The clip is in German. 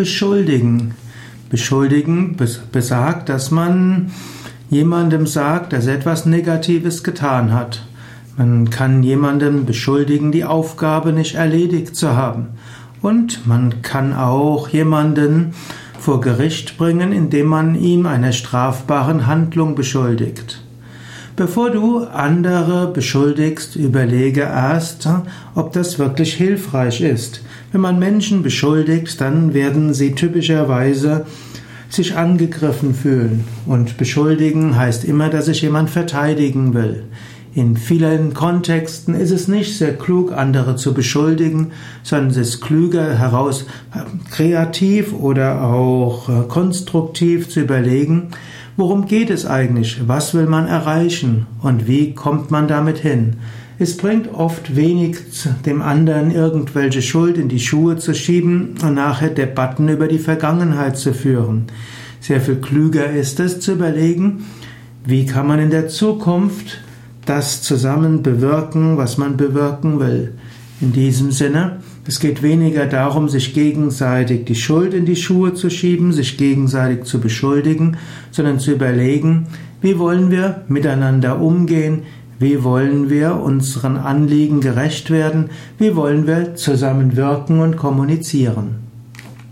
Beschuldigen. Beschuldigen besagt, dass man jemandem sagt, dass er etwas Negatives getan hat. Man kann jemandem beschuldigen, die Aufgabe nicht erledigt zu haben. Und man kann auch jemanden vor Gericht bringen, indem man ihm einer strafbaren Handlung beschuldigt. Bevor du andere beschuldigst, überlege erst, ob das wirklich hilfreich ist. Wenn man Menschen beschuldigt, dann werden sie typischerweise sich angegriffen fühlen. Und beschuldigen heißt immer, dass sich jemand verteidigen will. In vielen Kontexten ist es nicht sehr klug, andere zu beschuldigen, sondern es ist klüger, heraus kreativ oder auch äh, konstruktiv zu überlegen, worum geht es eigentlich, was will man erreichen und wie kommt man damit hin. Es bringt oft wenig, dem anderen irgendwelche Schuld in die Schuhe zu schieben und nachher Debatten über die Vergangenheit zu führen. Sehr viel klüger ist es zu überlegen, wie kann man in der Zukunft das zusammen bewirken, was man bewirken will. In diesem Sinne, es geht weniger darum, sich gegenseitig die Schuld in die Schuhe zu schieben, sich gegenseitig zu beschuldigen, sondern zu überlegen, wie wollen wir miteinander umgehen, wie wollen wir unseren Anliegen gerecht werden? Wie wollen wir zusammen wirken und kommunizieren?